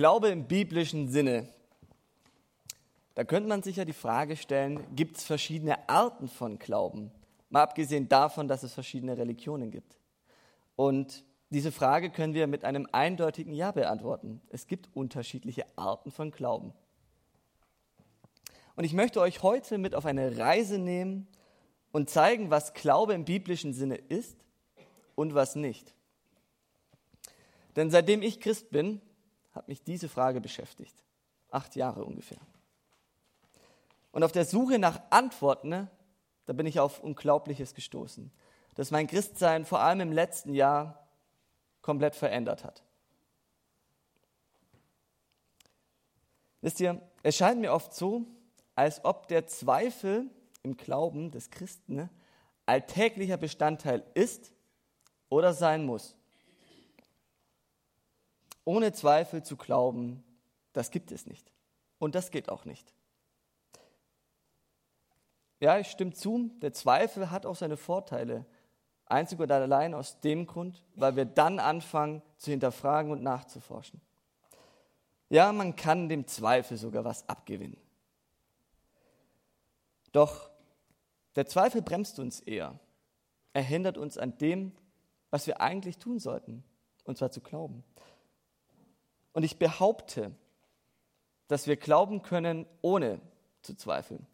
Glaube im biblischen Sinne. Da könnte man sich ja die Frage stellen, gibt es verschiedene Arten von Glauben? Mal abgesehen davon, dass es verschiedene Religionen gibt. Und diese Frage können wir mit einem eindeutigen Ja beantworten. Es gibt unterschiedliche Arten von Glauben. Und ich möchte euch heute mit auf eine Reise nehmen und zeigen, was Glaube im biblischen Sinne ist und was nicht. Denn seitdem ich Christ bin, hat mich diese Frage beschäftigt. Acht Jahre ungefähr. Und auf der Suche nach Antworten, da bin ich auf Unglaubliches gestoßen, dass mein Christsein vor allem im letzten Jahr komplett verändert hat. Wisst ihr, es scheint mir oft so, als ob der Zweifel im Glauben des Christen alltäglicher Bestandteil ist oder sein muss. Ohne Zweifel zu glauben, das gibt es nicht. Und das geht auch nicht. Ja, ich stimme zu, der Zweifel hat auch seine Vorteile. Einzig und allein aus dem Grund, weil wir dann anfangen zu hinterfragen und nachzuforschen. Ja, man kann dem Zweifel sogar was abgewinnen. Doch der Zweifel bremst uns eher. Er hindert uns an dem, was wir eigentlich tun sollten, und zwar zu glauben. Und ich behaupte, dass wir glauben können, ohne zu zweifeln.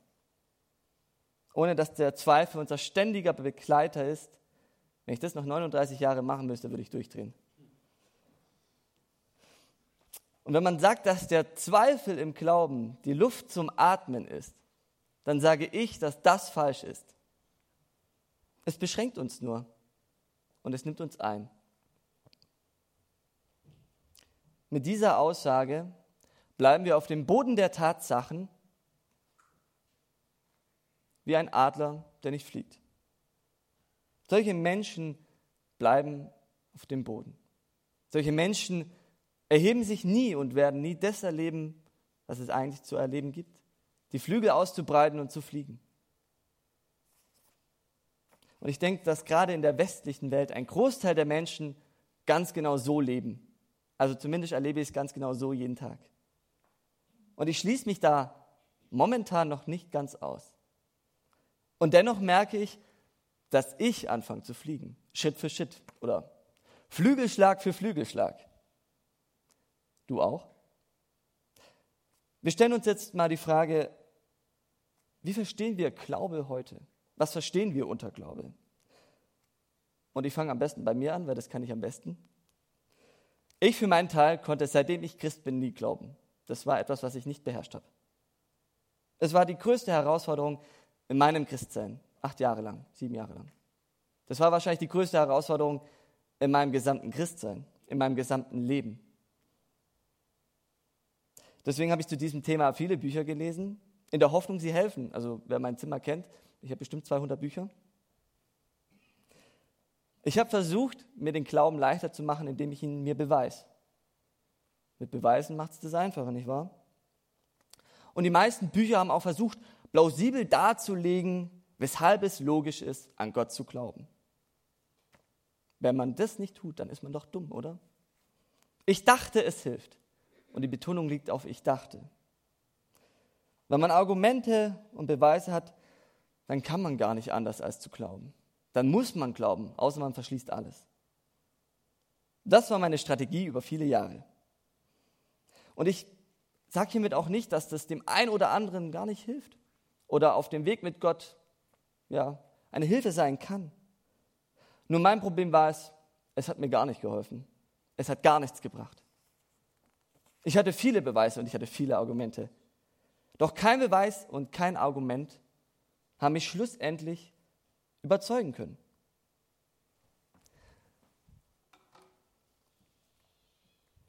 Ohne dass der Zweifel unser ständiger Begleiter ist, wenn ich das noch 39 Jahre machen müsste, würde ich durchdrehen. Und wenn man sagt, dass der Zweifel im Glauben die Luft zum Atmen ist, dann sage ich, dass das falsch ist. Es beschränkt uns nur und es nimmt uns ein. Mit dieser Aussage bleiben wir auf dem Boden der Tatsachen wie ein Adler, der nicht fliegt. Solche Menschen bleiben auf dem Boden. Solche Menschen erheben sich nie und werden nie das erleben, was es eigentlich zu erleben gibt. Die Flügel auszubreiten und zu fliegen. Und ich denke, dass gerade in der westlichen Welt ein Großteil der Menschen ganz genau so leben. Also zumindest erlebe ich es ganz genau so jeden Tag. Und ich schließe mich da momentan noch nicht ganz aus. Und dennoch merke ich, dass ich anfange zu fliegen. Schritt für Schritt oder Flügelschlag für Flügelschlag. Du auch? Wir stellen uns jetzt mal die Frage, wie verstehen wir Glaube heute? Was verstehen wir unter Glaube? Und ich fange am besten bei mir an, weil das kann ich am besten. Ich für meinen Teil konnte seitdem ich Christ bin nie glauben. Das war etwas, was ich nicht beherrscht habe. Es war die größte Herausforderung in meinem Christsein. Acht Jahre lang, sieben Jahre lang. Das war wahrscheinlich die größte Herausforderung in meinem gesamten Christsein, in meinem gesamten Leben. Deswegen habe ich zu diesem Thema viele Bücher gelesen, in der Hoffnung, sie helfen. Also wer mein Zimmer kennt, ich habe bestimmt 200 Bücher. Ich habe versucht, mir den Glauben leichter zu machen, indem ich ihn mir beweise. Mit Beweisen macht es das einfacher, nicht wahr? Und die meisten Bücher haben auch versucht, plausibel darzulegen, weshalb es logisch ist, an Gott zu glauben. Wenn man das nicht tut, dann ist man doch dumm, oder? Ich dachte, es hilft. Und die Betonung liegt auf ich dachte. Wenn man Argumente und Beweise hat, dann kann man gar nicht anders als zu glauben. Dann muss man glauben, außer man verschließt alles. Das war meine Strategie über viele Jahre. Und ich sage hiermit auch nicht, dass das dem einen oder anderen gar nicht hilft oder auf dem Weg mit Gott ja, eine Hilfe sein kann. Nur mein Problem war es, es hat mir gar nicht geholfen. Es hat gar nichts gebracht. Ich hatte viele Beweise und ich hatte viele Argumente. Doch kein Beweis und kein Argument haben mich schlussendlich überzeugen können.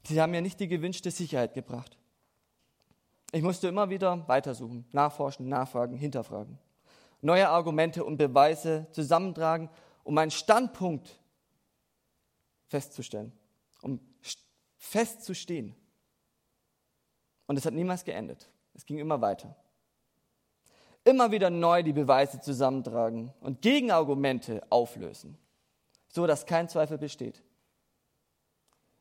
Sie haben mir nicht die gewünschte Sicherheit gebracht. Ich musste immer wieder weitersuchen, nachforschen, nachfragen, hinterfragen neue Argumente und Beweise zusammentragen, um meinen Standpunkt festzustellen, um festzustehen. Und es hat niemals geendet. Es ging immer weiter. Immer wieder neu die Beweise zusammentragen und Gegenargumente auflösen, so dass kein Zweifel besteht.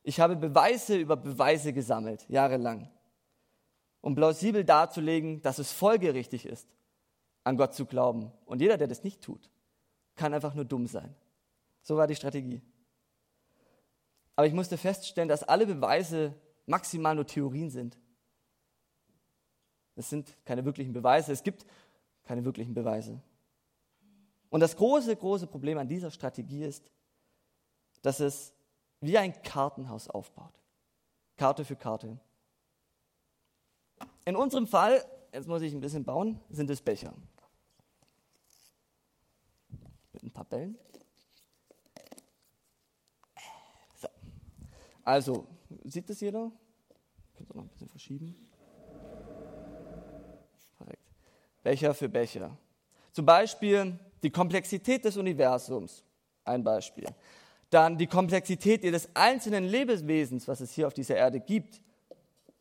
Ich habe Beweise über Beweise gesammelt, jahrelang, um plausibel darzulegen, dass es folgerichtig ist, an Gott zu glauben. Und jeder, der das nicht tut, kann einfach nur dumm sein. So war die Strategie. Aber ich musste feststellen, dass alle Beweise maximal nur Theorien sind. Es sind keine wirklichen Beweise. Es gibt keine wirklichen Beweise. Und das große, große Problem an dieser Strategie ist, dass es wie ein Kartenhaus aufbaut. Karte für Karte. In unserem Fall, jetzt muss ich ein bisschen bauen, sind es Becher. Mit ein paar Bällen. So. Also, sieht das jeder? Könnt ihr noch ein bisschen verschieben? Perfekt. Becher für Becher. Zum Beispiel die Komplexität des Universums. Ein Beispiel. Dann die Komplexität jedes einzelnen Lebewesens, was es hier auf dieser Erde gibt.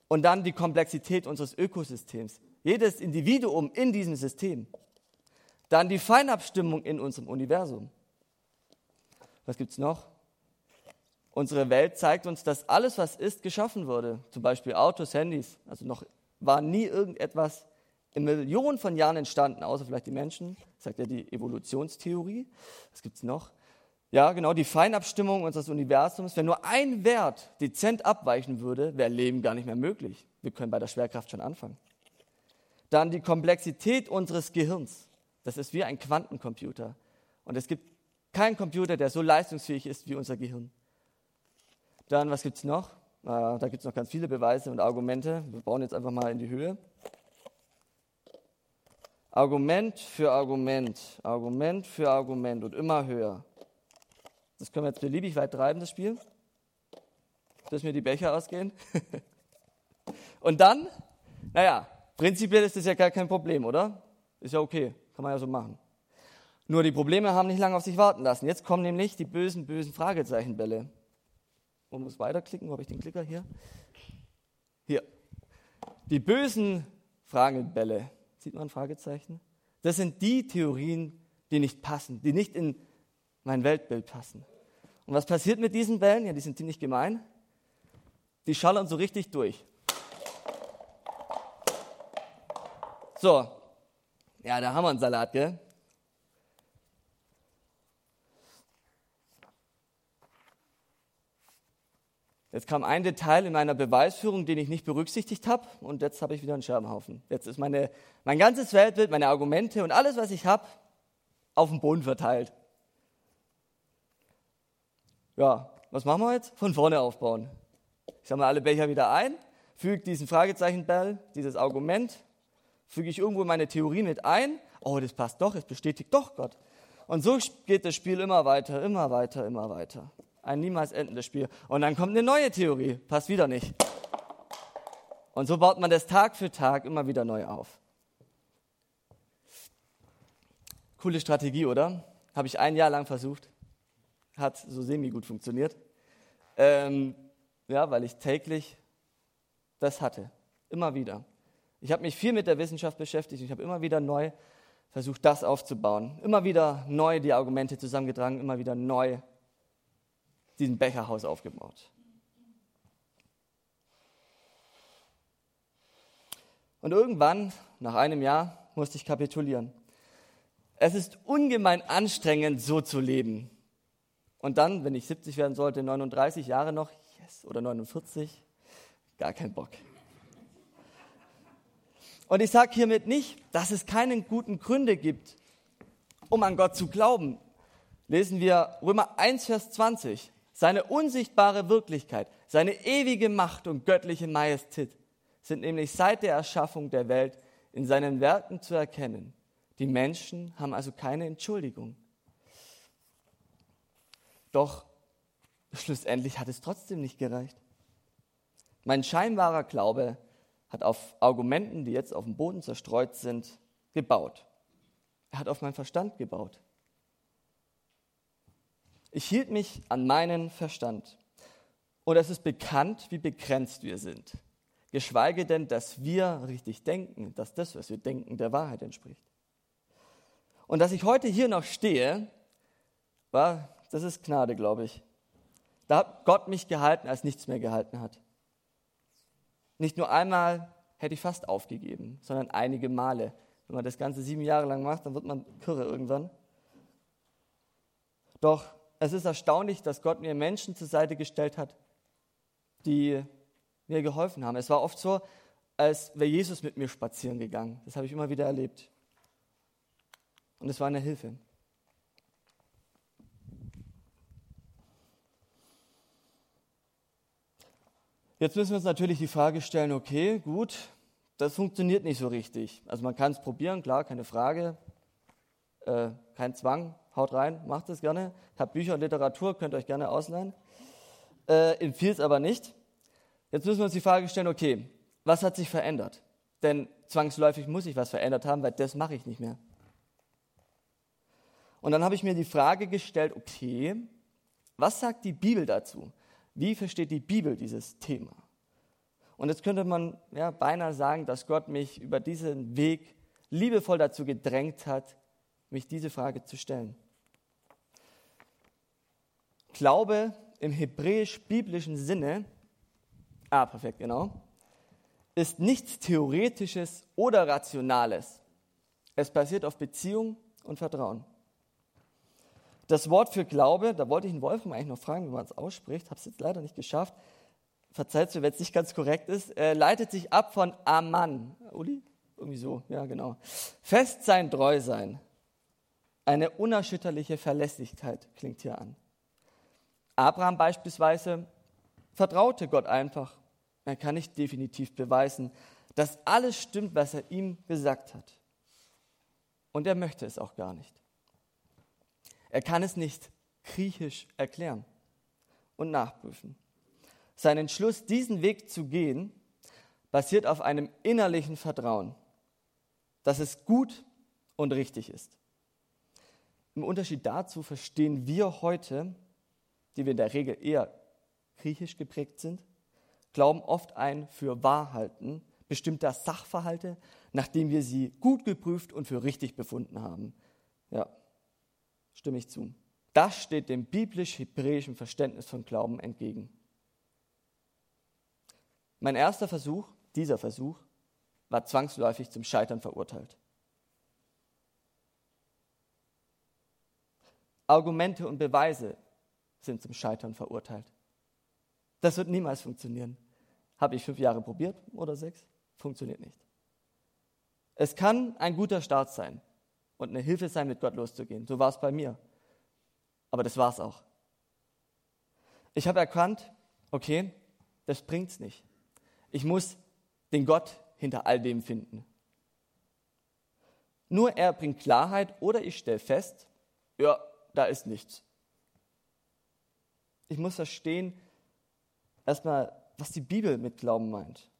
Und dann die Komplexität unseres Ökosystems. Jedes Individuum in diesem System. Dann die Feinabstimmung in unserem Universum. Was gibt es noch? Unsere Welt zeigt uns, dass alles, was ist, geschaffen wurde. Zum Beispiel Autos, Handys. Also noch war nie irgendetwas in Millionen von Jahren entstanden, außer vielleicht die Menschen, sagt ja die Evolutionstheorie. Was gibt es noch? Ja, genau, die Feinabstimmung unseres Universums. Wenn nur ein Wert dezent abweichen würde, wäre Leben gar nicht mehr möglich. Wir können bei der Schwerkraft schon anfangen. Dann die Komplexität unseres Gehirns. Das ist wie ein Quantencomputer. Und es gibt keinen Computer, der so leistungsfähig ist wie unser Gehirn. Dann, was gibt es noch? da gibt es noch ganz viele Beweise und Argumente. Wir bauen jetzt einfach mal in die Höhe. Argument für Argument, Argument für Argument und immer höher. Das können wir jetzt beliebig weit treiben, das Spiel. Dass mir die Becher ausgehen. und dann, naja, prinzipiell ist das ja gar kein Problem, oder? Ist ja okay, kann man ja so machen. Nur die Probleme haben nicht lange auf sich warten lassen. Jetzt kommen nämlich die bösen, bösen Fragezeichenbälle. Man muss weiterklicken, wo habe ich den Klicker hier? Hier. Die bösen Fragebälle. Sieht man ein Fragezeichen? Das sind die Theorien, die nicht passen, die nicht in mein Weltbild passen. Und was passiert mit diesen Bällen? Ja, die sind ziemlich gemein. Die schallern so richtig durch. So, ja, da haben wir einen Salat, gell? Jetzt kam ein Detail in meiner Beweisführung, den ich nicht berücksichtigt habe, und jetzt habe ich wieder einen Scherbenhaufen. Jetzt ist meine, mein ganzes Weltbild, meine Argumente und alles, was ich habe, auf dem Boden verteilt. Ja, was machen wir jetzt? Von vorne aufbauen. Ich sammle alle Becher wieder ein, füge diesen Fragezeichenball, dieses Argument, füge ich irgendwo meine Theorie mit ein. Oh, das passt doch, es bestätigt doch Gott. Und so geht das Spiel immer weiter, immer weiter, immer weiter ein niemals endendes Spiel. Und dann kommt eine neue Theorie, passt wieder nicht. Und so baut man das Tag für Tag immer wieder neu auf. Coole Strategie, oder? Habe ich ein Jahr lang versucht. Hat so semi gut funktioniert. Ähm, ja, weil ich täglich das hatte. Immer wieder. Ich habe mich viel mit der Wissenschaft beschäftigt. Ich habe immer wieder neu versucht, das aufzubauen. Immer wieder neu die Argumente zusammengetragen, immer wieder neu diesen Becherhaus aufgebaut. Und irgendwann, nach einem Jahr, musste ich kapitulieren. Es ist ungemein anstrengend, so zu leben. Und dann, wenn ich 70 werden sollte, 39 Jahre noch, yes, oder 49, gar kein Bock. Und ich sage hiermit nicht, dass es keinen guten Gründe gibt, um an Gott zu glauben. Lesen wir Römer 1, Vers 20 seine unsichtbare Wirklichkeit, seine ewige Macht und göttliche Majestät sind nämlich seit der Erschaffung der Welt in seinen Werken zu erkennen. Die Menschen haben also keine Entschuldigung. Doch schlussendlich hat es trotzdem nicht gereicht. Mein scheinbarer Glaube hat auf Argumenten, die jetzt auf dem Boden zerstreut sind, gebaut. Er hat auf meinen Verstand gebaut. Ich hielt mich an meinen Verstand. Und es ist bekannt, wie begrenzt wir sind. Geschweige denn, dass wir richtig denken, dass das, was wir denken, der Wahrheit entspricht. Und dass ich heute hier noch stehe, war, das ist Gnade, glaube ich. Da hat Gott mich gehalten, als nichts mehr gehalten hat. Nicht nur einmal hätte ich fast aufgegeben, sondern einige Male. Wenn man das Ganze sieben Jahre lang macht, dann wird man kirre irgendwann. Doch es ist erstaunlich, dass Gott mir Menschen zur Seite gestellt hat, die mir geholfen haben. Es war oft so, als wäre Jesus mit mir spazieren gegangen. Das habe ich immer wieder erlebt. Und es war eine Hilfe. Jetzt müssen wir uns natürlich die Frage stellen, okay, gut, das funktioniert nicht so richtig. Also man kann es probieren, klar, keine Frage. Äh, kein Zwang, haut rein, macht es gerne. Habt Bücher und Literatur, könnt ihr euch gerne ausleihen. Äh, empfiehlt es aber nicht. Jetzt müssen wir uns die Frage stellen, okay, was hat sich verändert? Denn zwangsläufig muss ich was verändert haben, weil das mache ich nicht mehr. Und dann habe ich mir die Frage gestellt, okay, was sagt die Bibel dazu? Wie versteht die Bibel dieses Thema? Und jetzt könnte man ja, beinahe sagen, dass Gott mich über diesen Weg liebevoll dazu gedrängt hat, mich diese Frage zu stellen. Glaube im hebräisch-biblischen Sinne, ah, perfekt, genau, ist nichts Theoretisches oder Rationales. Es basiert auf Beziehung und Vertrauen. Das Wort für Glaube, da wollte ich den Wolfram eigentlich noch fragen, wie man es ausspricht, habe es jetzt leider nicht geschafft. Verzeiht mir, wenn es nicht ganz korrekt ist, äh, leitet sich ab von Aman. Uli? Irgendwie so, ja, genau. Fest sein, treu sein. Eine unerschütterliche Verlässlichkeit klingt hier an. Abraham beispielsweise vertraute Gott einfach. Er kann nicht definitiv beweisen, dass alles stimmt, was er ihm gesagt hat. Und er möchte es auch gar nicht. Er kann es nicht griechisch erklären und nachprüfen. Sein Entschluss, diesen Weg zu gehen, basiert auf einem innerlichen Vertrauen, dass es gut und richtig ist. Im Unterschied dazu verstehen wir heute die wir in der Regel eher griechisch geprägt sind, glauben oft ein für Wahrhalten bestimmter Sachverhalte, nachdem wir sie gut geprüft und für richtig befunden haben. Ja, stimme ich zu. Das steht dem biblisch-hebräischen Verständnis von Glauben entgegen. Mein erster Versuch, dieser Versuch, war zwangsläufig zum Scheitern verurteilt. Argumente und Beweise sind zum Scheitern verurteilt. Das wird niemals funktionieren. Habe ich fünf Jahre probiert oder sechs? Funktioniert nicht. Es kann ein guter Start sein und eine Hilfe sein, mit Gott loszugehen. So war es bei mir. Aber das war es auch. Ich habe erkannt, okay, das bringt es nicht. Ich muss den Gott hinter all dem finden. Nur er bringt Klarheit oder ich stelle fest, ja, da ist nichts. Ich muss verstehen, erstmal, was die Bibel mit Glauben meint.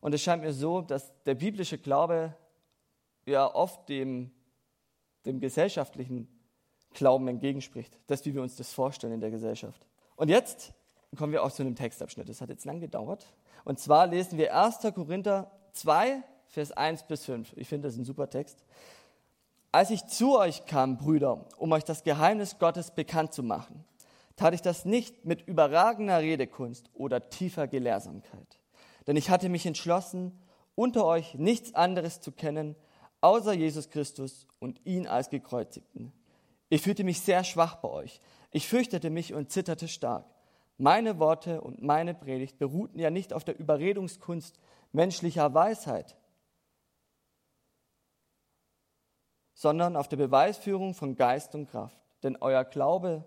Und es scheint mir so, dass der biblische Glaube ja oft dem, dem gesellschaftlichen Glauben entgegenspricht. Das, wie wir uns das vorstellen in der Gesellschaft. Und jetzt kommen wir auch zu einem Textabschnitt. Das hat jetzt lang gedauert. Und zwar lesen wir 1. Korinther 2, Vers 1 bis 5. Ich finde das ein super Text. Als ich zu euch kam, Brüder, um euch das Geheimnis Gottes bekannt zu machen, tat ich das nicht mit überragender Redekunst oder tiefer Gelehrsamkeit. Denn ich hatte mich entschlossen, unter euch nichts anderes zu kennen, außer Jesus Christus und ihn als gekreuzigten. Ich fühlte mich sehr schwach bei euch. Ich fürchtete mich und zitterte stark. Meine Worte und meine Predigt beruhten ja nicht auf der Überredungskunst menschlicher Weisheit, sondern auf der Beweisführung von Geist und Kraft. Denn euer Glaube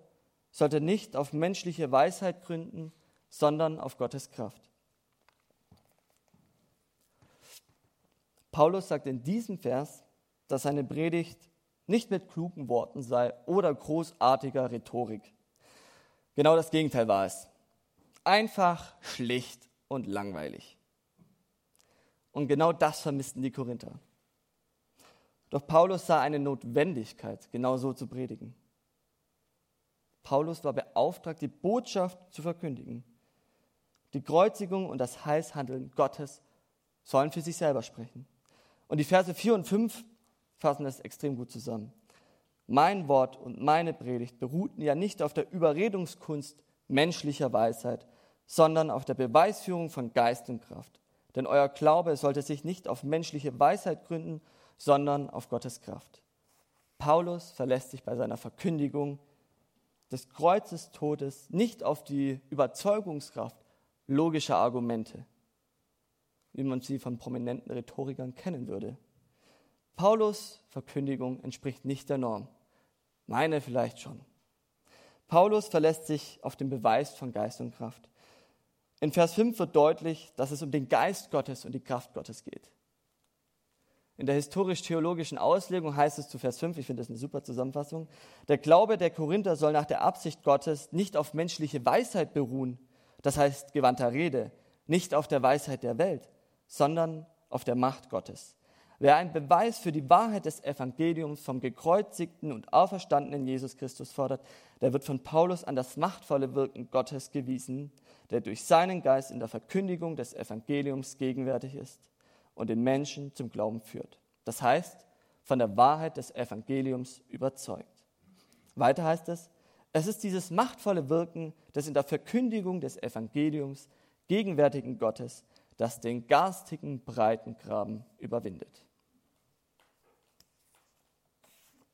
sollte nicht auf menschliche Weisheit gründen, sondern auf Gottes Kraft. Paulus sagt in diesem Vers, dass seine Predigt nicht mit klugen Worten sei oder großartiger Rhetorik. Genau das Gegenteil war es. Einfach, schlicht und langweilig. Und genau das vermissten die Korinther. Doch Paulus sah eine Notwendigkeit, genau so zu predigen. Paulus war beauftragt, die Botschaft zu verkündigen. Die Kreuzigung und das Heilshandeln Gottes sollen für sich selber sprechen. Und die Verse 4 und 5 fassen das extrem gut zusammen. Mein Wort und meine Predigt beruhten ja nicht auf der Überredungskunst menschlicher Weisheit, sondern auf der Beweisführung von Geist und Kraft. Denn euer Glaube sollte sich nicht auf menschliche Weisheit gründen, sondern auf Gottes Kraft. Paulus verlässt sich bei seiner Verkündigung des Kreuzes Todes nicht auf die Überzeugungskraft logischer Argumente, wie man sie von prominenten Rhetorikern kennen würde. Paulus Verkündigung entspricht nicht der Norm. Meine vielleicht schon. Paulus verlässt sich auf den Beweis von Geist und Kraft. In Vers 5 wird deutlich, dass es um den Geist Gottes und die Kraft Gottes geht. In der historisch-theologischen Auslegung heißt es zu Vers 5, ich finde das eine super Zusammenfassung, der Glaube der Korinther soll nach der Absicht Gottes nicht auf menschliche Weisheit beruhen, das heißt gewandter Rede, nicht auf der Weisheit der Welt, sondern auf der Macht Gottes. Wer einen Beweis für die Wahrheit des Evangeliums vom gekreuzigten und auferstandenen Jesus Christus fordert, der wird von Paulus an das machtvolle Wirken Gottes gewiesen, der durch seinen Geist in der Verkündigung des Evangeliums gegenwärtig ist und den Menschen zum Glauben führt. Das heißt, von der Wahrheit des Evangeliums überzeugt. Weiter heißt es, es ist dieses machtvolle Wirken des in der Verkündigung des Evangeliums gegenwärtigen Gottes, das den garstigen Breitengraben überwindet.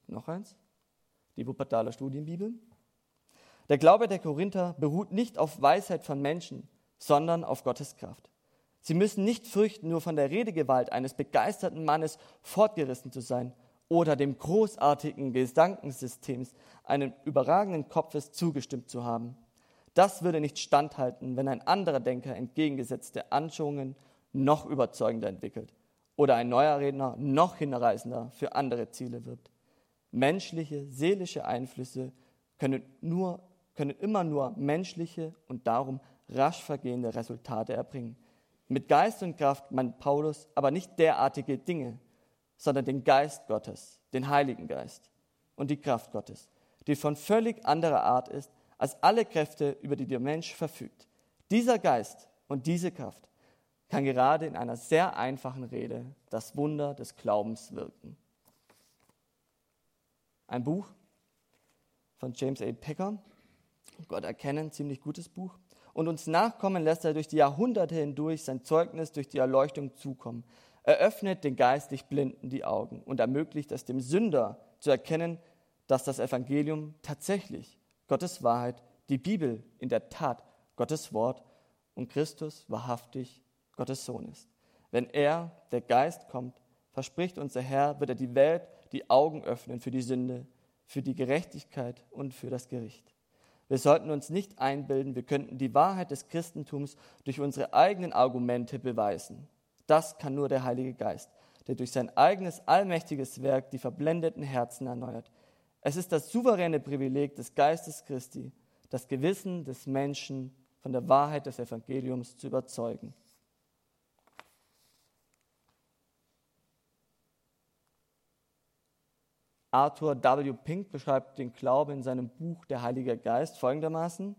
Noch eins, die Wuppertaler Studienbibel. Der Glaube der Korinther beruht nicht auf Weisheit von Menschen, sondern auf Gottes Kraft. Sie müssen nicht fürchten, nur von der Redegewalt eines begeisterten Mannes fortgerissen zu sein oder dem großartigen Gedankensystems eines überragenden Kopfes zugestimmt zu haben. Das würde nicht standhalten, wenn ein anderer Denker entgegengesetzte Anschauungen noch überzeugender entwickelt oder ein neuer Redner noch hinreißender für andere Ziele wirbt. Menschliche, seelische Einflüsse können, nur, können immer nur menschliche und darum rasch vergehende Resultate erbringen. Mit Geist und Kraft meint Paulus aber nicht derartige Dinge, sondern den Geist Gottes, den Heiligen Geist und die Kraft Gottes, die von völlig anderer Art ist als alle Kräfte, über die der Mensch verfügt. Dieser Geist und diese Kraft kann gerade in einer sehr einfachen Rede das Wunder des Glaubens wirken. Ein Buch von James A. Packer, Gott erkennen, ziemlich gutes Buch und uns nachkommen lässt er durch die Jahrhunderte hindurch sein Zeugnis durch die Erleuchtung zukommen. Er öffnet den geistlich Blinden die Augen und ermöglicht es dem Sünder zu erkennen, dass das Evangelium tatsächlich Gottes Wahrheit, die Bibel in der Tat Gottes Wort und Christus wahrhaftig Gottes Sohn ist. Wenn er, der Geist, kommt, verspricht unser Herr, wird er die Welt die Augen öffnen für die Sünde, für die Gerechtigkeit und für das Gericht. Wir sollten uns nicht einbilden, wir könnten die Wahrheit des Christentums durch unsere eigenen Argumente beweisen. Das kann nur der Heilige Geist, der durch sein eigenes allmächtiges Werk die verblendeten Herzen erneuert. Es ist das souveräne Privileg des Geistes Christi, das Gewissen des Menschen von der Wahrheit des Evangeliums zu überzeugen. Arthur W. Pink beschreibt den Glauben in seinem Buch Der Heilige Geist folgendermaßen.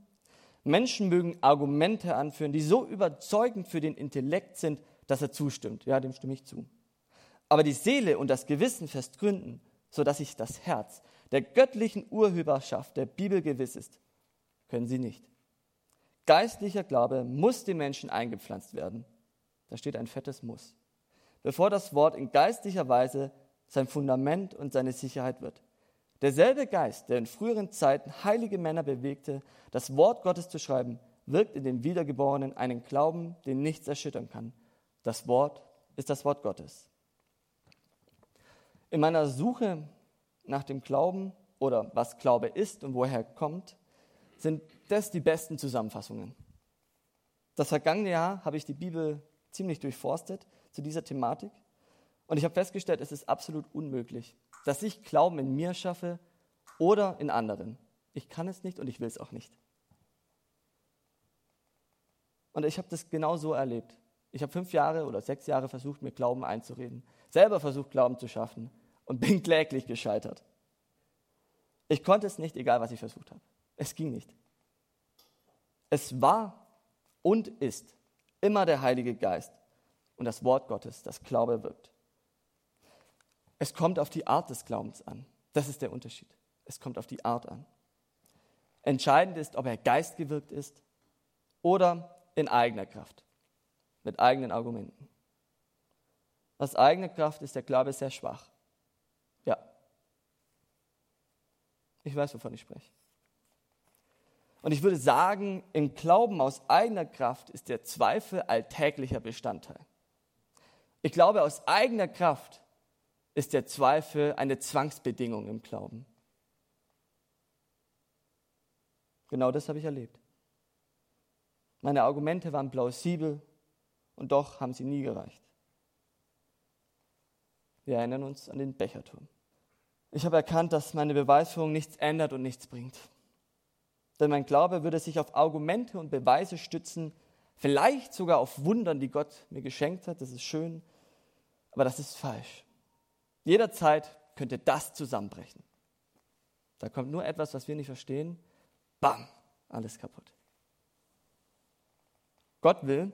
Menschen mögen Argumente anführen, die so überzeugend für den Intellekt sind, dass er zustimmt. Ja, dem stimme ich zu. Aber die Seele und das Gewissen fest gründen, sodass sich das Herz der göttlichen Urheberschaft der Bibel gewiss ist, können sie nicht. Geistlicher Glaube muss dem Menschen eingepflanzt werden. Da steht ein fettes Muss. Bevor das Wort in geistlicher Weise sein Fundament und seine Sicherheit wird. Derselbe Geist, der in früheren Zeiten heilige Männer bewegte, das Wort Gottes zu schreiben, wirkt in den Wiedergeborenen einen Glauben, den nichts erschüttern kann. Das Wort ist das Wort Gottes. In meiner Suche nach dem Glauben oder was Glaube ist und woher kommt, sind das die besten Zusammenfassungen. Das vergangene Jahr habe ich die Bibel ziemlich durchforstet zu dieser Thematik und ich habe festgestellt, es ist absolut unmöglich, dass ich Glauben in mir schaffe oder in anderen. Ich kann es nicht und ich will es auch nicht. Und ich habe das genau so erlebt. Ich habe fünf Jahre oder sechs Jahre versucht, mir Glauben einzureden, selber versucht, Glauben zu schaffen und bin kläglich gescheitert. Ich konnte es nicht, egal was ich versucht habe. Es ging nicht. Es war und ist immer der Heilige Geist und das Wort Gottes, das Glaube wirkt. Es kommt auf die Art des Glaubens an. Das ist der Unterschied. Es kommt auf die Art an. Entscheidend ist, ob er geistgewirkt ist oder in eigener Kraft, mit eigenen Argumenten. Aus eigener Kraft ist der Glaube sehr schwach. Ja. Ich weiß, wovon ich spreche. Und ich würde sagen, im Glauben aus eigener Kraft ist der Zweifel alltäglicher Bestandteil. Ich glaube, aus eigener Kraft ist der Zweifel eine Zwangsbedingung im Glauben. Genau das habe ich erlebt. Meine Argumente waren plausibel und doch haben sie nie gereicht. Wir erinnern uns an den Becherturm. Ich habe erkannt, dass meine Beweisführung nichts ändert und nichts bringt. Denn mein Glaube würde sich auf Argumente und Beweise stützen, vielleicht sogar auf Wundern, die Gott mir geschenkt hat. Das ist schön, aber das ist falsch. Jederzeit könnte das zusammenbrechen. Da kommt nur etwas, was wir nicht verstehen. Bam, alles kaputt. Gott will,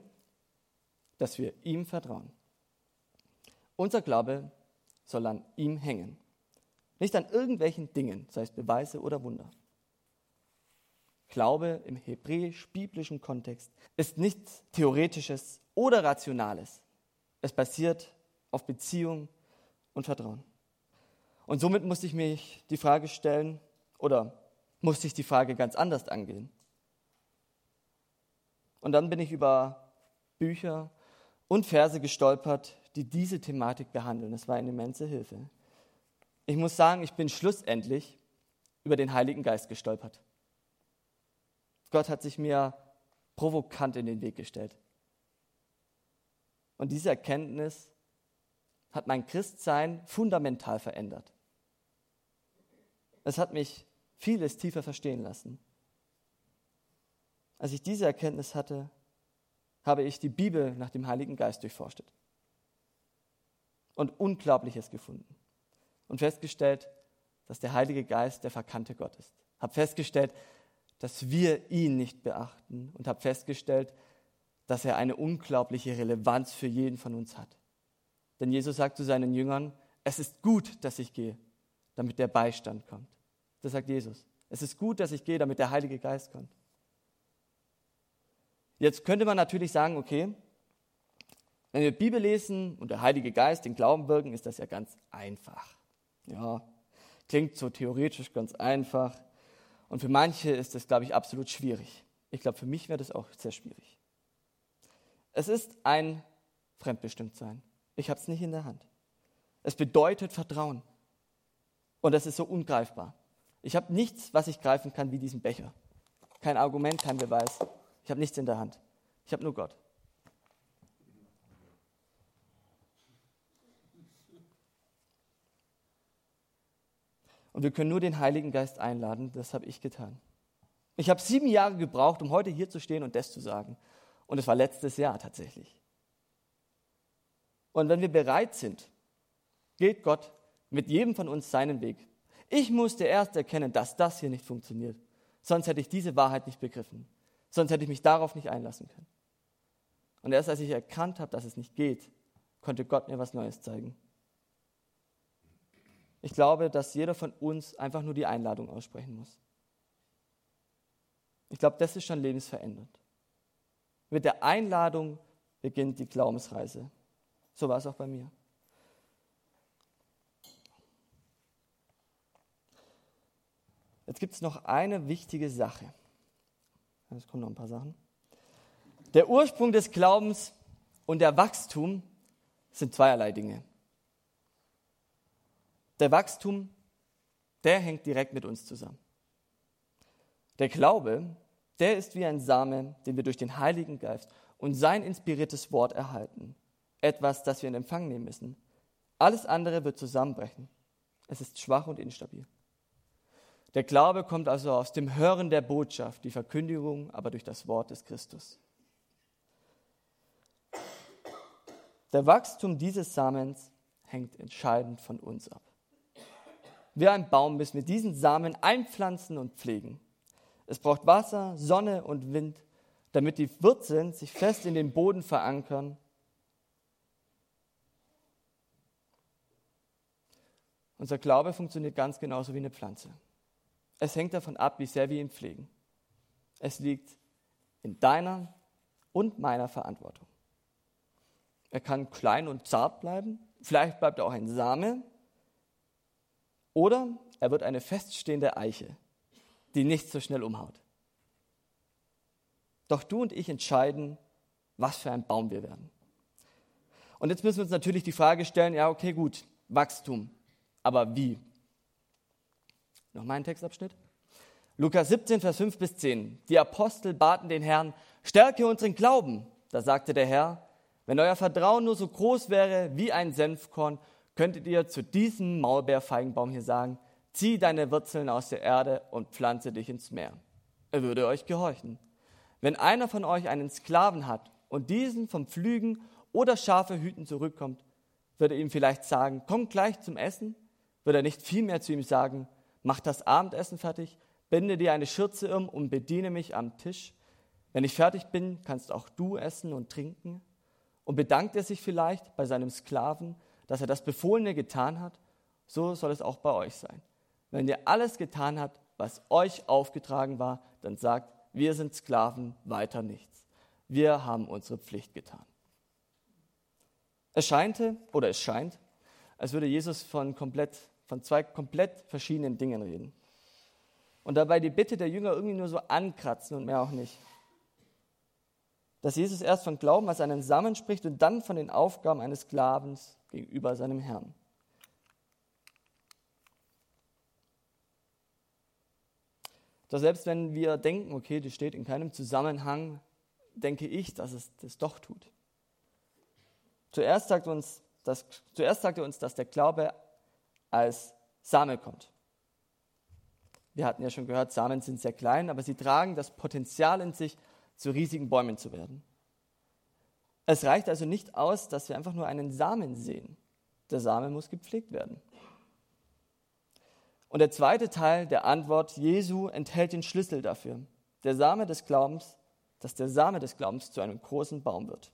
dass wir ihm vertrauen. Unser Glaube soll an ihm hängen, nicht an irgendwelchen Dingen, sei es Beweise oder Wunder. Glaube im hebräisch-biblischen Kontext ist nichts Theoretisches oder Rationales. Es basiert auf Beziehung und Vertrauen. Und somit musste ich mich die Frage stellen, oder musste ich die Frage ganz anders angehen. Und dann bin ich über Bücher und Verse gestolpert, die diese Thematik behandeln. Das war eine immense Hilfe. Ich muss sagen, ich bin schlussendlich über den Heiligen Geist gestolpert. Gott hat sich mir provokant in den Weg gestellt. Und diese Erkenntnis hat mein Christsein fundamental verändert. Es hat mich vieles tiefer verstehen lassen. Als ich diese Erkenntnis hatte, habe ich die Bibel nach dem Heiligen Geist durchforstet und Unglaubliches gefunden und festgestellt, dass der Heilige Geist der verkannte Gott ist. Habe festgestellt, dass wir ihn nicht beachten und habe festgestellt, dass er eine unglaubliche Relevanz für jeden von uns hat. Denn Jesus sagt zu seinen Jüngern, es ist gut, dass ich gehe, damit der Beistand kommt. Das sagt Jesus. Es ist gut, dass ich gehe, damit der Heilige Geist kommt. Jetzt könnte man natürlich sagen, okay, wenn wir Bibel lesen und der Heilige Geist den Glauben wirken, ist das ja ganz einfach. Ja, klingt so theoretisch ganz einfach. Und für manche ist das, glaube ich, absolut schwierig. Ich glaube, für mich wäre das auch sehr schwierig. Es ist ein Fremdbestimmtsein. Ich habe es nicht in der Hand. Es bedeutet Vertrauen. Und es ist so ungreifbar. Ich habe nichts, was ich greifen kann wie diesen Becher. Kein Argument, kein Beweis. Ich habe nichts in der Hand. Ich habe nur Gott. Und wir können nur den Heiligen Geist einladen. Das habe ich getan. Ich habe sieben Jahre gebraucht, um heute hier zu stehen und das zu sagen. Und es war letztes Jahr tatsächlich. Und wenn wir bereit sind, geht Gott mit jedem von uns seinen Weg. Ich musste erst erkennen, dass das hier nicht funktioniert. Sonst hätte ich diese Wahrheit nicht begriffen. Sonst hätte ich mich darauf nicht einlassen können. Und erst als ich erkannt habe, dass es nicht geht, konnte Gott mir was Neues zeigen. Ich glaube, dass jeder von uns einfach nur die Einladung aussprechen muss. Ich glaube, das ist schon lebensverändernd. Mit der Einladung beginnt die Glaubensreise. So war es auch bei mir. Jetzt gibt es noch eine wichtige Sache. Es kommen noch ein paar Sachen. Der Ursprung des Glaubens und der Wachstum sind zweierlei Dinge. Der Wachstum, der hängt direkt mit uns zusammen. Der Glaube, der ist wie ein Same, den wir durch den Heiligen Geist und sein inspiriertes Wort erhalten etwas, das wir in Empfang nehmen müssen. Alles andere wird zusammenbrechen. Es ist schwach und instabil. Der Glaube kommt also aus dem Hören der Botschaft, die Verkündigung aber durch das Wort des Christus. Der Wachstum dieses Samens hängt entscheidend von uns ab. Wie ein Baum müssen wir diesen Samen einpflanzen und pflegen. Es braucht Wasser, Sonne und Wind, damit die Wurzeln sich fest in den Boden verankern Unser Glaube funktioniert ganz genauso wie eine Pflanze. Es hängt davon ab, wie sehr wir ihn pflegen. Es liegt in deiner und meiner Verantwortung. Er kann klein und zart bleiben, vielleicht bleibt er auch ein Same, oder er wird eine feststehende Eiche, die nicht so schnell umhaut. Doch du und ich entscheiden, was für ein Baum wir werden. Und jetzt müssen wir uns natürlich die Frage stellen, ja, okay, gut, Wachstum, aber wie? Noch mal ein Textabschnitt. Lukas 17, Vers 5 bis 10. Die Apostel baten den Herrn, stärke unseren Glauben. Da sagte der Herr, wenn euer Vertrauen nur so groß wäre wie ein Senfkorn, könntet ihr zu diesem Maulbeerfeigenbaum hier sagen, zieh deine Wurzeln aus der Erde und pflanze dich ins Meer. Er würde euch gehorchen. Wenn einer von euch einen Sklaven hat und diesen vom Pflügen oder Schafe hüten zurückkommt, würde ihm vielleicht sagen, komm gleich zum Essen? Würde er nicht vielmehr zu ihm sagen, mach das Abendessen fertig, binde dir eine Schürze um und bediene mich am Tisch? Wenn ich fertig bin, kannst auch du essen und trinken? Und bedankt er sich vielleicht bei seinem Sklaven, dass er das Befohlene getan hat? So soll es auch bei euch sein. Wenn ihr alles getan habt, was euch aufgetragen war, dann sagt, wir sind Sklaven, weiter nichts. Wir haben unsere Pflicht getan. Es scheinte oder es scheint, als würde Jesus von, komplett, von zwei komplett verschiedenen Dingen reden. Und dabei die Bitte der Jünger irgendwie nur so ankratzen und mehr auch nicht. Dass Jesus erst von Glauben als einen Samen spricht und dann von den Aufgaben eines Sklavens gegenüber seinem Herrn. Doch selbst wenn wir denken, okay, das steht in keinem Zusammenhang, denke ich, dass es das doch tut. Zuerst sagt, uns, dass, zuerst sagt er uns, dass der Glaube als Same kommt. Wir hatten ja schon gehört, Samen sind sehr klein, aber sie tragen das Potenzial in sich, zu riesigen Bäumen zu werden. Es reicht also nicht aus, dass wir einfach nur einen Samen sehen. Der Same muss gepflegt werden. Und der zweite Teil der Antwort Jesu enthält den Schlüssel dafür. Der Same des Glaubens, dass der Same des Glaubens zu einem großen Baum wird,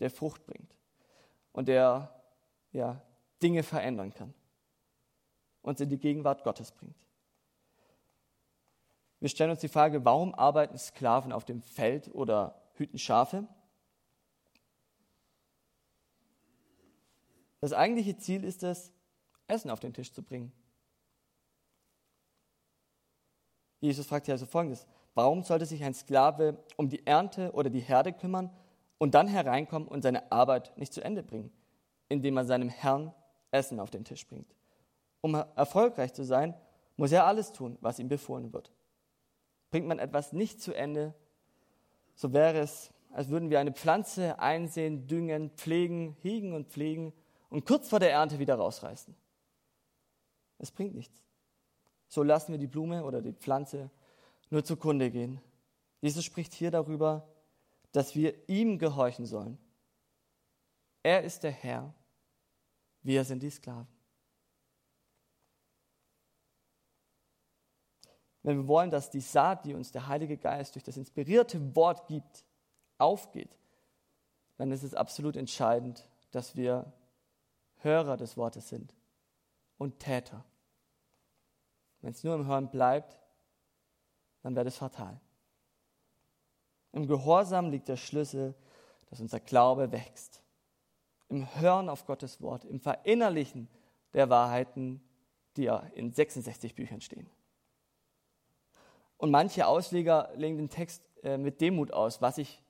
der Frucht bringt und der ja, Dinge verändern kann und in die Gegenwart Gottes bringt. Wir stellen uns die Frage, warum arbeiten Sklaven auf dem Feld oder hüten Schafe? Das eigentliche Ziel ist es, Essen auf den Tisch zu bringen. Jesus fragt hier also folgendes: Warum sollte sich ein Sklave um die Ernte oder die Herde kümmern und dann hereinkommen und seine Arbeit nicht zu Ende bringen, indem er seinem Herrn Essen auf den Tisch bringt? Um erfolgreich zu sein, muss er alles tun, was ihm befohlen wird. Bringt man etwas nicht zu Ende, so wäre es, als würden wir eine Pflanze einsehen, düngen, pflegen, hegen und pflegen und kurz vor der Ernte wieder rausreißen. Es bringt nichts so lassen wir die Blume oder die Pflanze nur zugrunde gehen. Jesus spricht hier darüber, dass wir ihm gehorchen sollen. Er ist der Herr, wir sind die Sklaven. Wenn wir wollen, dass die Saat, die uns der Heilige Geist durch das inspirierte Wort gibt, aufgeht, dann ist es absolut entscheidend, dass wir Hörer des Wortes sind und Täter. Wenn es nur im Hören bleibt, dann wäre das fatal. Im Gehorsam liegt der Schlüssel, dass unser Glaube wächst. Im Hören auf Gottes Wort, im Verinnerlichen der Wahrheiten, die ja in 66 Büchern stehen. Und manche Ausleger legen den Text äh, mit Demut aus, was ich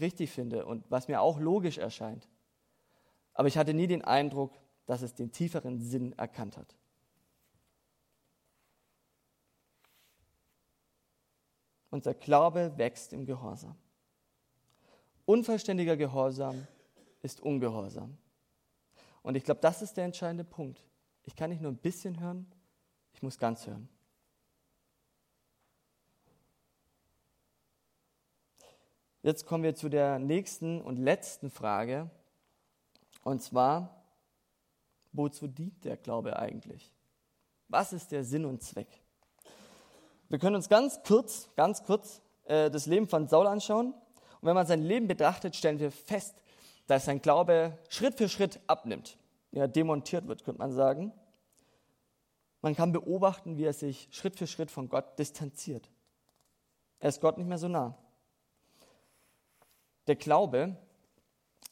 richtig finde und was mir auch logisch erscheint. Aber ich hatte nie den Eindruck, dass es den tieferen Sinn erkannt hat. Unser Glaube wächst im Gehorsam. Unvollständiger Gehorsam ist Ungehorsam. Und ich glaube, das ist der entscheidende Punkt. Ich kann nicht nur ein bisschen hören, ich muss ganz hören. Jetzt kommen wir zu der nächsten und letzten Frage. Und zwar, wozu dient der Glaube eigentlich? Was ist der Sinn und Zweck? Wir können uns ganz kurz, ganz kurz äh, das Leben von Saul anschauen. Und wenn man sein Leben betrachtet, stellen wir fest, dass sein Glaube Schritt für Schritt abnimmt. Ja, demontiert wird, könnte man sagen. Man kann beobachten, wie er sich Schritt für Schritt von Gott distanziert. Er ist Gott nicht mehr so nah. Der Glaube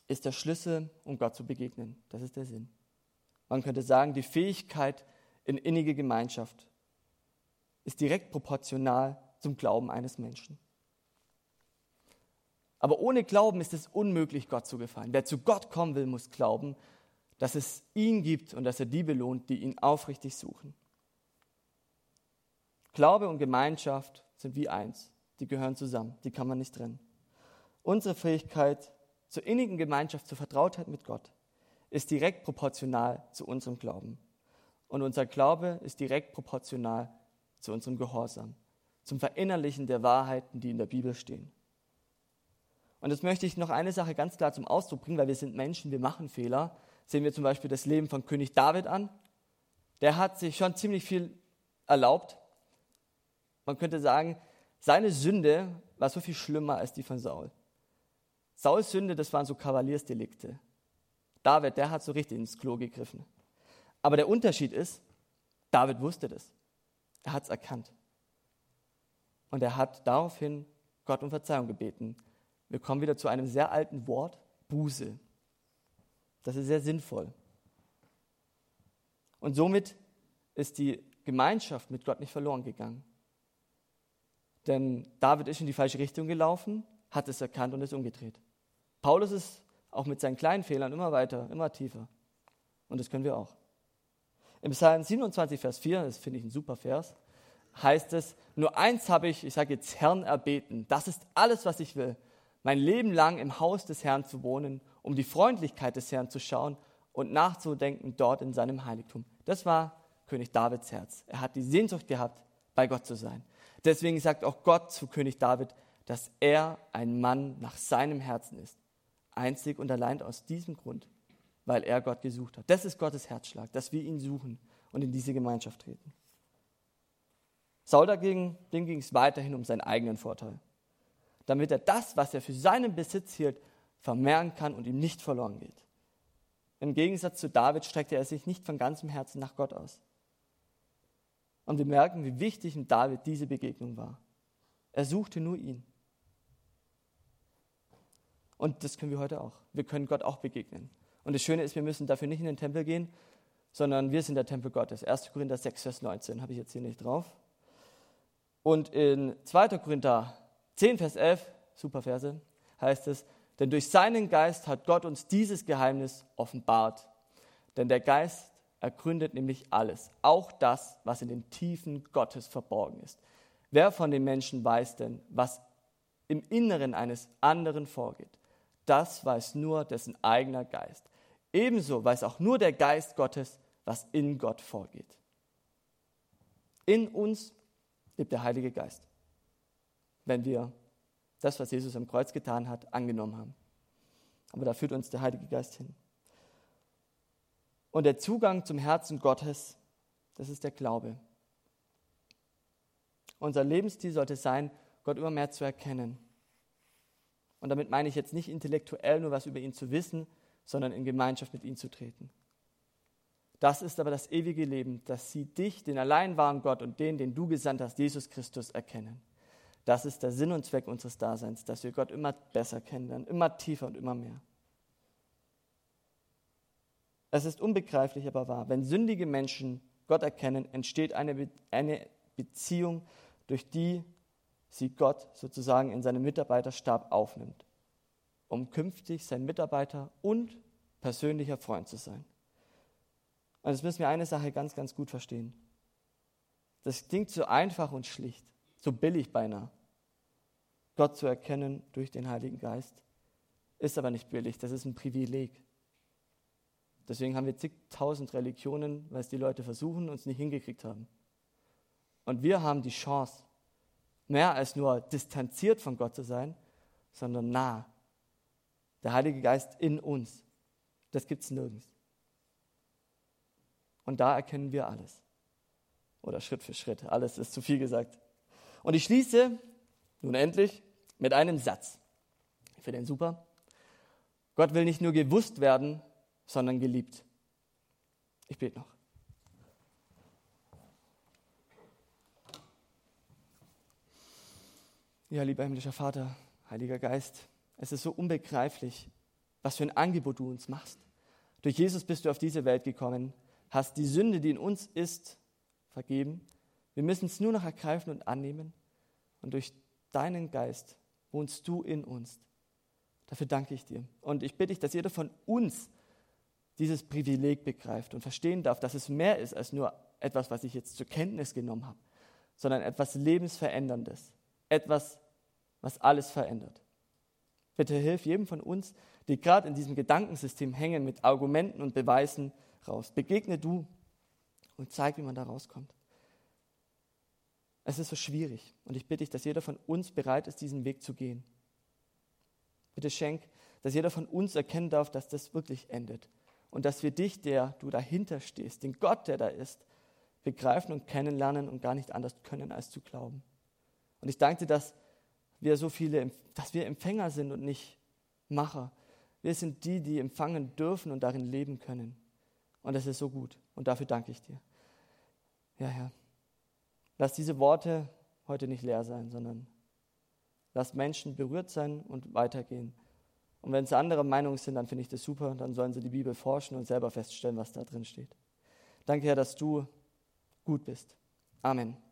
ist der Schlüssel, um Gott zu begegnen. Das ist der Sinn. Man könnte sagen, die Fähigkeit in innige Gemeinschaft ist direkt proportional zum Glauben eines Menschen. Aber ohne Glauben ist es unmöglich, Gott zu gefallen. Wer zu Gott kommen will, muss glauben, dass es ihn gibt und dass er die belohnt, die ihn aufrichtig suchen. Glaube und Gemeinschaft sind wie eins. Die gehören zusammen. Die kann man nicht trennen. Unsere Fähigkeit zur innigen Gemeinschaft, zur Vertrautheit mit Gott ist direkt proportional zu unserem Glauben. Und unser Glaube ist direkt proportional zu unserem Gehorsam, zum Verinnerlichen der Wahrheiten, die in der Bibel stehen. Und jetzt möchte ich noch eine Sache ganz klar zum Ausdruck bringen, weil wir sind Menschen, wir machen Fehler. Sehen wir zum Beispiel das Leben von König David an. Der hat sich schon ziemlich viel erlaubt. Man könnte sagen, seine Sünde war so viel schlimmer als die von Saul. Sauls Sünde, das waren so Kavaliersdelikte. David, der hat so richtig ins Klo gegriffen. Aber der Unterschied ist, David wusste das. Er hat es erkannt. Und er hat daraufhin Gott um Verzeihung gebeten. Wir kommen wieder zu einem sehr alten Wort, Buße. Das ist sehr sinnvoll. Und somit ist die Gemeinschaft mit Gott nicht verloren gegangen. Denn David ist in die falsche Richtung gelaufen, hat es erkannt und ist umgedreht. Paulus ist auch mit seinen kleinen Fehlern immer weiter, immer tiefer. Und das können wir auch. Im Psalm 27, Vers 4, das finde ich ein super Vers, heißt es, nur eins habe ich, ich sage jetzt Herrn erbeten, das ist alles, was ich will, mein Leben lang im Haus des Herrn zu wohnen, um die Freundlichkeit des Herrn zu schauen und nachzudenken dort in seinem Heiligtum. Das war König Davids Herz. Er hat die Sehnsucht gehabt, bei Gott zu sein. Deswegen sagt auch Gott zu König David, dass er ein Mann nach seinem Herzen ist. Einzig und allein aus diesem Grund, weil er Gott gesucht hat. Das ist Gottes Herzschlag, dass wir ihn suchen und in diese Gemeinschaft treten. Saul dagegen, dem ging es weiterhin um seinen eigenen Vorteil, damit er das, was er für seinen Besitz hielt, vermehren kann und ihm nicht verloren geht. Im Gegensatz zu David streckte er sich nicht von ganzem Herzen nach Gott aus. Und wir merken, wie wichtig in David diese Begegnung war. Er suchte nur ihn. Und das können wir heute auch. Wir können Gott auch begegnen. Und das Schöne ist, wir müssen dafür nicht in den Tempel gehen, sondern wir sind der Tempel Gottes. 1. Korinther 6, Vers 19 habe ich jetzt hier nicht drauf. Und in 2. Korinther 10, Vers 11, super Verse, heißt es, denn durch seinen Geist hat Gott uns dieses Geheimnis offenbart. Denn der Geist ergründet nämlich alles, auch das, was in den Tiefen Gottes verborgen ist. Wer von den Menschen weiß denn, was im Inneren eines anderen vorgeht? Das weiß nur dessen eigener Geist. Ebenso weiß auch nur der Geist Gottes, was in Gott vorgeht. In uns lebt der Heilige Geist, wenn wir das, was Jesus am Kreuz getan hat, angenommen haben. Aber da führt uns der Heilige Geist hin. Und der Zugang zum Herzen Gottes, das ist der Glaube. Unser Lebensstil sollte sein, Gott immer mehr zu erkennen und damit meine ich jetzt nicht intellektuell nur was über ihn zu wissen, sondern in Gemeinschaft mit ihm zu treten. Das ist aber das ewige Leben, dass sie dich, den allein wahren Gott und den, den du gesandt hast, Jesus Christus, erkennen. Das ist der Sinn und Zweck unseres Daseins, dass wir Gott immer besser kennenlernen, immer tiefer und immer mehr. Es ist unbegreiflich, aber wahr. Wenn sündige Menschen Gott erkennen, entsteht eine, Be eine Beziehung, durch die sie Gott sozusagen in seinen Mitarbeiterstab aufnimmt, um künftig sein Mitarbeiter und persönlicher Freund zu sein. Und jetzt müssen wir eine Sache ganz, ganz gut verstehen. Das klingt so einfach und schlicht, so billig beinahe. Gott zu erkennen durch den Heiligen Geist ist aber nicht billig, das ist ein Privileg. Deswegen haben wir zigtausend Religionen, weil es die Leute versuchen und es nicht hingekriegt haben. Und wir haben die Chance, mehr als nur distanziert von Gott zu sein, sondern nah. Der Heilige Geist in uns. Das gibt es nirgends. Und da erkennen wir alles. Oder Schritt für Schritt. Alles ist zu viel gesagt. Und ich schließe nun endlich mit einem Satz. Ich finde den super. Gott will nicht nur gewusst werden, sondern geliebt. Ich bete noch. Ja, lieber himmlischer Vater, Heiliger Geist, es ist so unbegreiflich, was für ein Angebot du uns machst. Durch Jesus bist du auf diese Welt gekommen, hast die Sünde, die in uns ist, vergeben. Wir müssen es nur noch ergreifen und annehmen. Und durch deinen Geist wohnst du in uns. Dafür danke ich dir. Und ich bitte dich, dass jeder von uns dieses Privileg begreift und verstehen darf, dass es mehr ist als nur etwas, was ich jetzt zur Kenntnis genommen habe, sondern etwas Lebensveränderndes, etwas, was alles verändert. Bitte hilf jedem von uns, die gerade in diesem Gedankensystem hängen mit Argumenten und Beweisen raus. Begegne du und zeig, wie man da rauskommt. Es ist so schwierig und ich bitte dich, dass jeder von uns bereit ist, diesen Weg zu gehen. Bitte schenk, dass jeder von uns erkennen darf, dass das wirklich endet und dass wir dich, der du dahinter stehst, den Gott, der da ist, begreifen und kennenlernen und gar nicht anders können, als zu glauben. Und ich danke dir, dass wir so viele, dass wir Empfänger sind und nicht Macher. Wir sind die, die empfangen dürfen und darin leben können. Und das ist so gut. Und dafür danke ich dir. Ja, Herr. Lass diese Worte heute nicht leer sein, sondern lass Menschen berührt sein und weitergehen. Und wenn sie anderer Meinung sind, dann finde ich das super. Dann sollen sie die Bibel forschen und selber feststellen, was da drin steht. Danke, Herr, dass du gut bist. Amen.